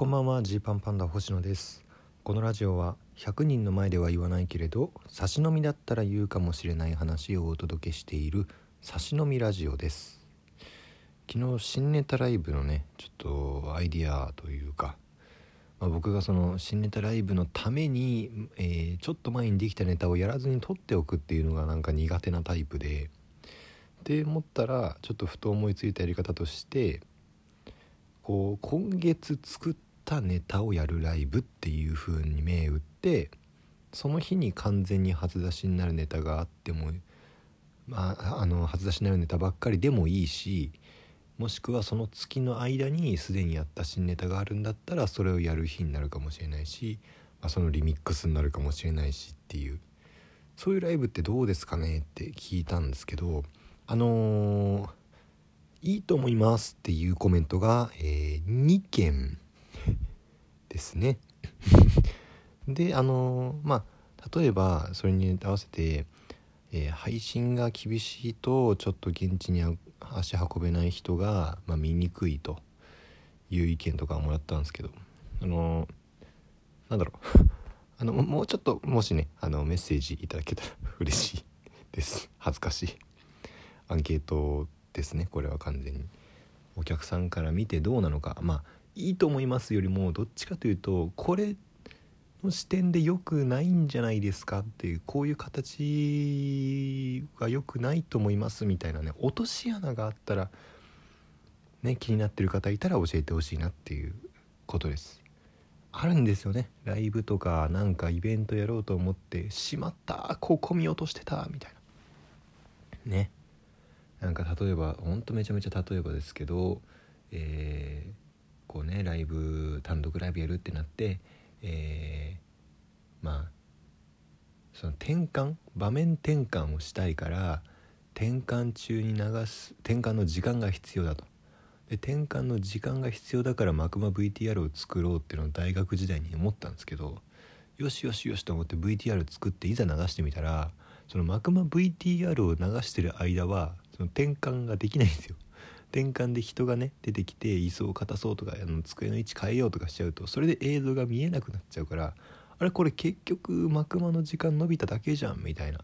こんばんは。ジーパンパンダ星野です。このラジオは100人の前では言わないけれど差し飲みだったら言うかもしれない話をお届けしている差し飲みラジオです。昨日新ネタライブのねちょっとアイディアというか、まあ、僕がその新ネタライブのために、えー、ちょっと前にできたネタをやらずに撮っておくっていうのがなんか苦手なタイプでって思ったらちょっとふと思いついたやり方としてこう今月作ったたネタをやるライブっていう風に銘打ってその日に完全に初出しになるネタがあってもまああの初出しになるネタばっかりでもいいしもしくはその月の間にすでにやった新ネタがあるんだったらそれをやる日になるかもしれないし、まあ、そのリミックスになるかもしれないしっていう。そういうライブってどうですかねって聞いたんですけどあのー、いいと思いますっていうコメントが、えー、2件ですね。であの、まあ例えばそれに合わせて、えー、配信が厳しいとちょっと現地に足運べない人が、まあ、見にくいという意見とかもらったんですけどあの、なんだろう。あのもうちょっともしねあのメッセージいただけたら嬉しいです。恥ずかしい。アンケートですねこれは完全に。お客さんから見てどうなのか。まあいいと思いますよりもどっちかというとこれの視点で良くないんじゃないですかっていうこういう形が良くないと思いますみたいなね落とし穴があったらね気になってる方いたら教えてほしいなっていうことです。あるんですよね。ライブとかなんかイベントやろうと思ってしまったここ見落としてたみたいな。ね。なんか例えばほんとめちゃめちゃ例えばですけど、えー、こうねライブ単独ライブやるってなって、えー、まあその転換場面転換をしたいから転換中に流す転換の時間が必要だと。で転換の時間が必要だからマクマ VTR を作ろうっていうのを大学時代に思ったんですけどよしよしよしと思って VTR 作っていざ流してみたらそのマクマ VTR を流してる間はその転換ができないんですよ転換で人がね出てきて椅子を硬そうとかあの机の位置変えようとかしちゃうとそれで映像が見えなくなっちゃうからあれこれ結局マクマの時間伸びただけじゃんみたいな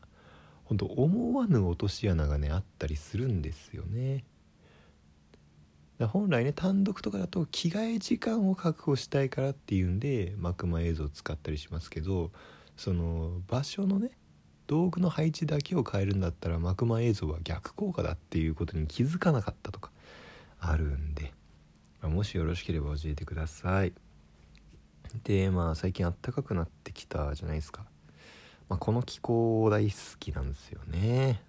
本当思わぬ落とし穴がねあったりするんですよね。本来ね単独とかだと着替え時間を確保したいからっていうんでマクマ映像を使ったりしますけどその場所のね道具の配置だけを変えるんだったらマクマ映像は逆効果だっていうことに気づかなかったとかあるんで、まあ、もしよろしければ教えてください。でまあ最近あったかくなってきたじゃないですか、まあ、この気候大好きなんですよね。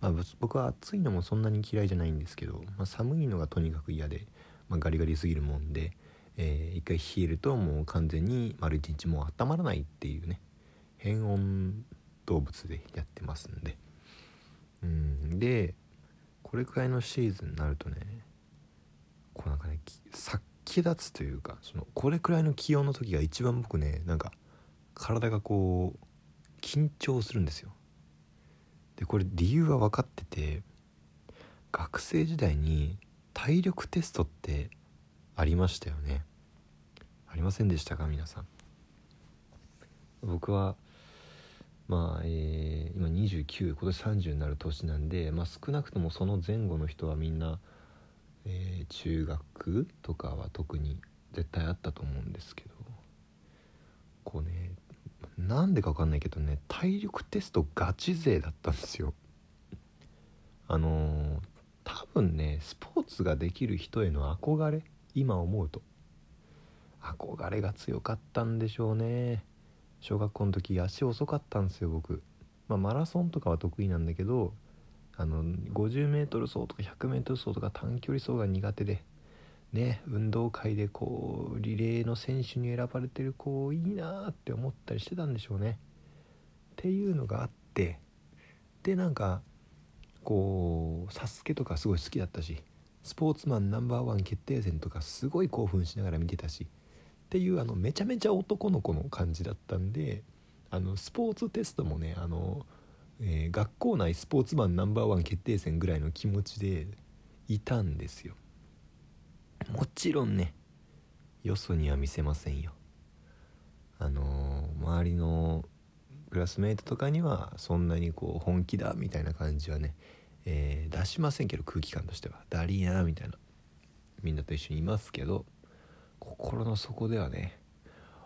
まあ、僕は暑いのもそんなに嫌いじゃないんですけど、まあ、寒いのがとにかく嫌で、まあ、ガリガリすぎるもんで、えー、一回冷えるともう完全に丸一日もう温まらないっていうね変温動物でやってますんで。うん。でこれくらいのシーズンになるとねこうなんかね殺気立つというかそのこれくらいの気温の時が一番僕ねなんか体がこう緊張するんですよ。でこれ理由は分かってて学生時代に体力テストってありましたよね。ありませんでしたか皆さん？僕はまあ、えー、今29今年30になる年なんで、まあ、少なくともその前後の人はみんな、えー、中学とかは特に絶対あったと思うんですけどこうねなんでか分かんないけどね体力テストガチ勢だったんですよ。あのー、多分ねスポーツができる人への憧れ今思うと。憧れが強かったんでしょうね。小学校の時足遅かったんですよ僕、まあ、マラソンとかは得意なんだけどあの 50m 走とか 100m 走とか短距離走が苦手でね運動会でこうリレーの選手に選ばれてる子いいなって思ったりしてたんでしょうね。っていうのがあってでなんかこう「サスケとかすごい好きだったしスポーツマンナンバーワン決定戦とかすごい興奮しながら見てたしっていうあのめちゃめちゃ男の子の感じだったんであのスポーツテストもねあの、えー、学校内スポーツマンナンバーワン決定戦ぐらいの気持ちでいたんですよ。もちろんねよそには見せませんよ。あのー周りのクラスメートとかにはそんなにこう本気だみたいな感じはね、えー出しませんけど空気感としては。ダリーなみたいな。みんなと一緒にいますけど心の底ではね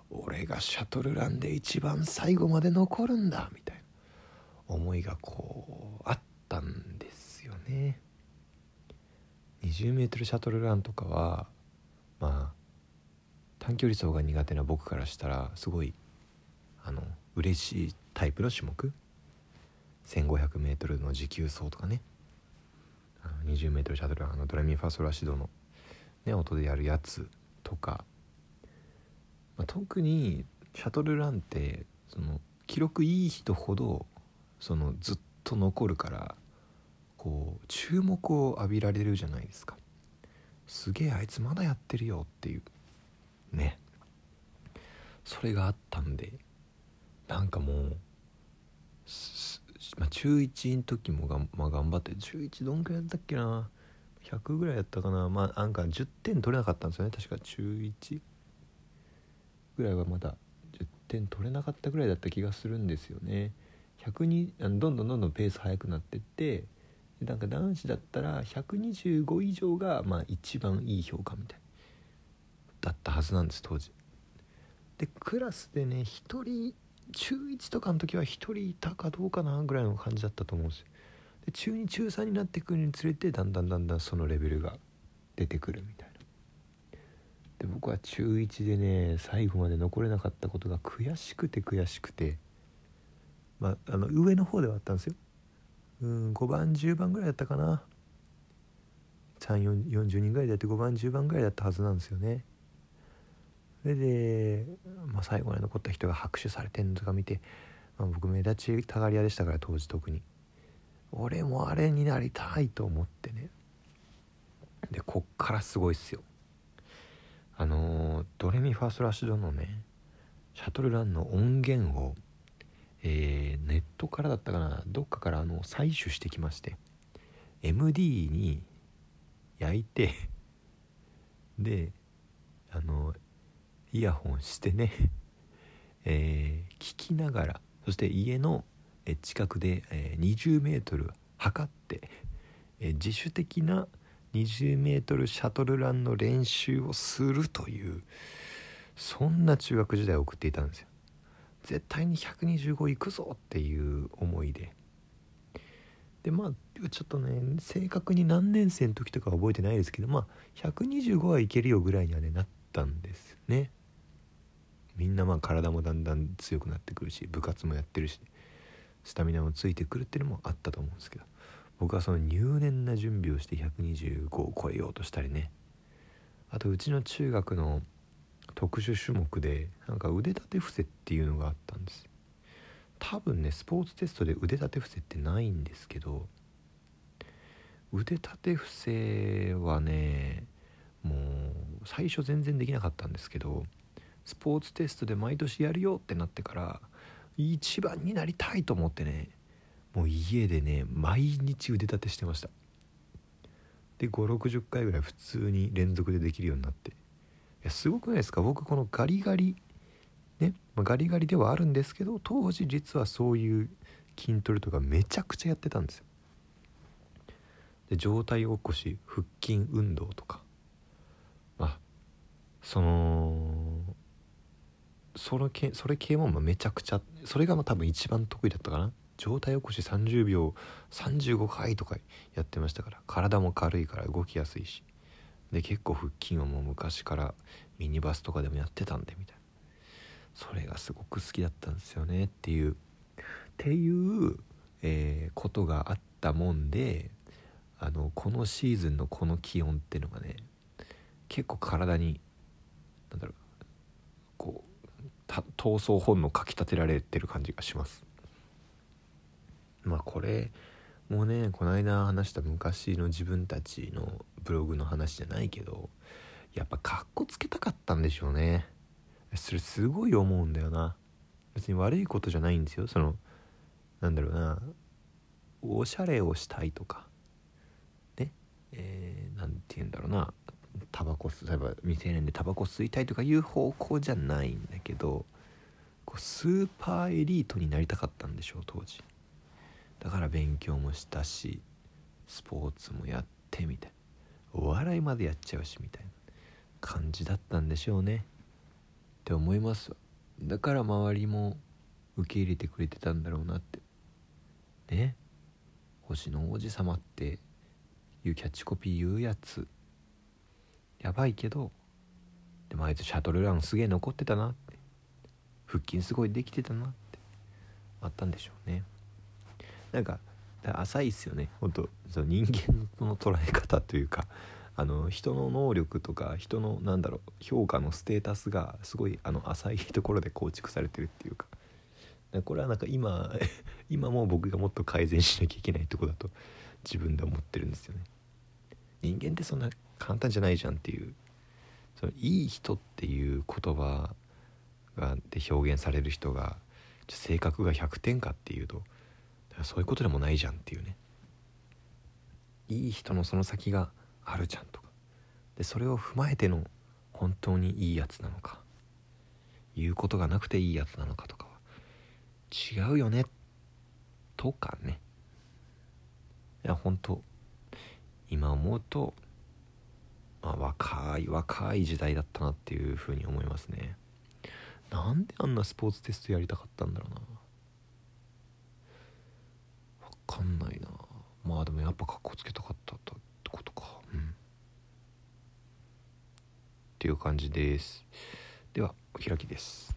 俺がシャトルランで一番最後まで残るんだみたいな。思いがこうあったんですよね。20m シャトルランとかはまあ短距離走が苦手な僕からしたらすごいあの嬉しいタイプの種目。1500m の持久走とかね。20m シャトルランあのドレミファソラシドの、ね、音でやるやつとか、まあ、特にシャトルランってその記録いい人ほどそのずっと残るからこう注目を浴びられるじゃないですか。すげえあいつまだやってるよっていう。ね。それがあったんでなんかもうまあ、中1の時もが、まあ、頑張って中1どんくらいやったっけな。100ぐらいやったかな。まあなんか10点取れなかったんですよね。確か中1ぐらいはまだ10点取れなかったぐらいだった気がするんですよね。100にあのどんどんどんどんペース速くなってってでなんか男子だったら125以上がまあ一番いい評価みたいだったはずなんです当時。でクラスでね1人中1とかの時は1人いたかどうかなぐらいの感じだったと思うんですよ。で中2中3になってくるにつれてだんだんだんだんそのレベルが出てくるみたいな。で僕は中1でね最後まで残れなかったことが悔しくて悔しくてまああの上の方ではあったんですよ。うん5番10番ぐらいだったかな。340人ぐらいでやって5番10番ぐらいだったはずなんですよね。それで、まあ、最後まで残った人が拍手されてんのとか見て、まあ、僕目立ちたがり屋でしたから当時特に。俺もあれになりたいと思ってね。でこっからすごいっすよ。あのドレミファーストラッシュドのねシャトルランの音源を、えーネットからだったかな？どっかからあの採取してきまして MD に焼いて であのイヤホンしてね、えー聞きながらそして家の近くで、えー 20m 測って、自主的な 20m シャトルランの練習をするというそんな中学時代を送っていたんですよ。絶対に125行くぞっていう思いで。でまあちょっとね正確に何年生の時とかは覚えてないですけどまあ125はいけるよぐらいにはねなったんですね。みんなまあ体もだんだん強くなってくるし部活もやってるしスタミナもついてくるっていうのもあったと思うんですけど僕はその入念な準備をして125を超えようとしたりね。あとうちの中学の特殊種目でなんか腕立て伏せっていうのがあったんです。多分ねスポーツテストで腕立て伏せってないんですけど腕立て伏せはねもう最初全然できなかったんですけどスポーツテストで毎年やるよってなってから一番になりたいと思ってねもう家でね毎日腕立てしてました。で560回ぐらい普通に連続でできるようになって。やすごくないですか？僕このガリガリね、まあガリガリではあるんですけど当時実はそういう筋トレとかめちゃくちゃやってたんですよ。で上体起こし腹筋運動とか。まあそのその系それ系もめちゃくちゃそれがまあ多分一番得意だったかな。上体起こし30秒35回とかやってましたから体も軽いから動きやすいし。で結構腹筋はもう昔からミニバスとかでもやってたんでみたいな。それがすごく好きだったんですよねっていう。っていう、えーことがあったもんであのこのシーズンのこの気温っていうのがね結構体になんだろうこう闘争本能かきたてられてる感じがします。まあこれもうねこの間話した昔の自分たちのブログの話じゃないけどやっぱかっこつけたかったんでしょうね。それすごい思うんだよな。別に悪いことじゃないんですよ。そのなんだろうな。おしゃれをしたいとか。ね。えー、て言うんだろうな。タバコ吸例えば未成年でタバコ吸いたいとかいう方向じゃないんだけどこうスーパーエリートになりたかったんでしょう当時。だから勉強もしたしスポーツもやってみたい。なお笑いまでやっちゃうしみたいな感じだったんでしょうね。って思いますだから周りも受け入れてくれてたんだろうなって。ね。星の王子様っていうキャッチコピー言うやつ。やばいけどでもあいつシャトルランすげえ残ってたなって。腹筋すごいできてたなって。あったんでしょうね。なんか浅いっすよね。本当その人間の捉え方というかあの人の能力とか人のなんだろう評価のステータスがすごいあの浅いところで構築されてるっていうか。これはなんか今 今も僕がもっと改善しなきゃいけないとこだと自分で思ってるんですよね。人間ってそんな簡単じゃないじゃんっていう。そのいい人っていう言葉がで表現される人が性格が100点かっていうとそういうことでもないじゃんっていうね。いい人のその先があるじゃんとか。でそれを踏まえての本当にいいやつなのか。言うことがなくていいやつなのかとかは。違うよね。とかね。いや本当今思うと、まあ、若い若い時代だったなっていうふうに思いますね。なんであんなスポーツテストやりたかったんだろうな。かんないな。まあでもやっぱかっこつけたかったってことか。うん。っていう感じです。ではお開きです。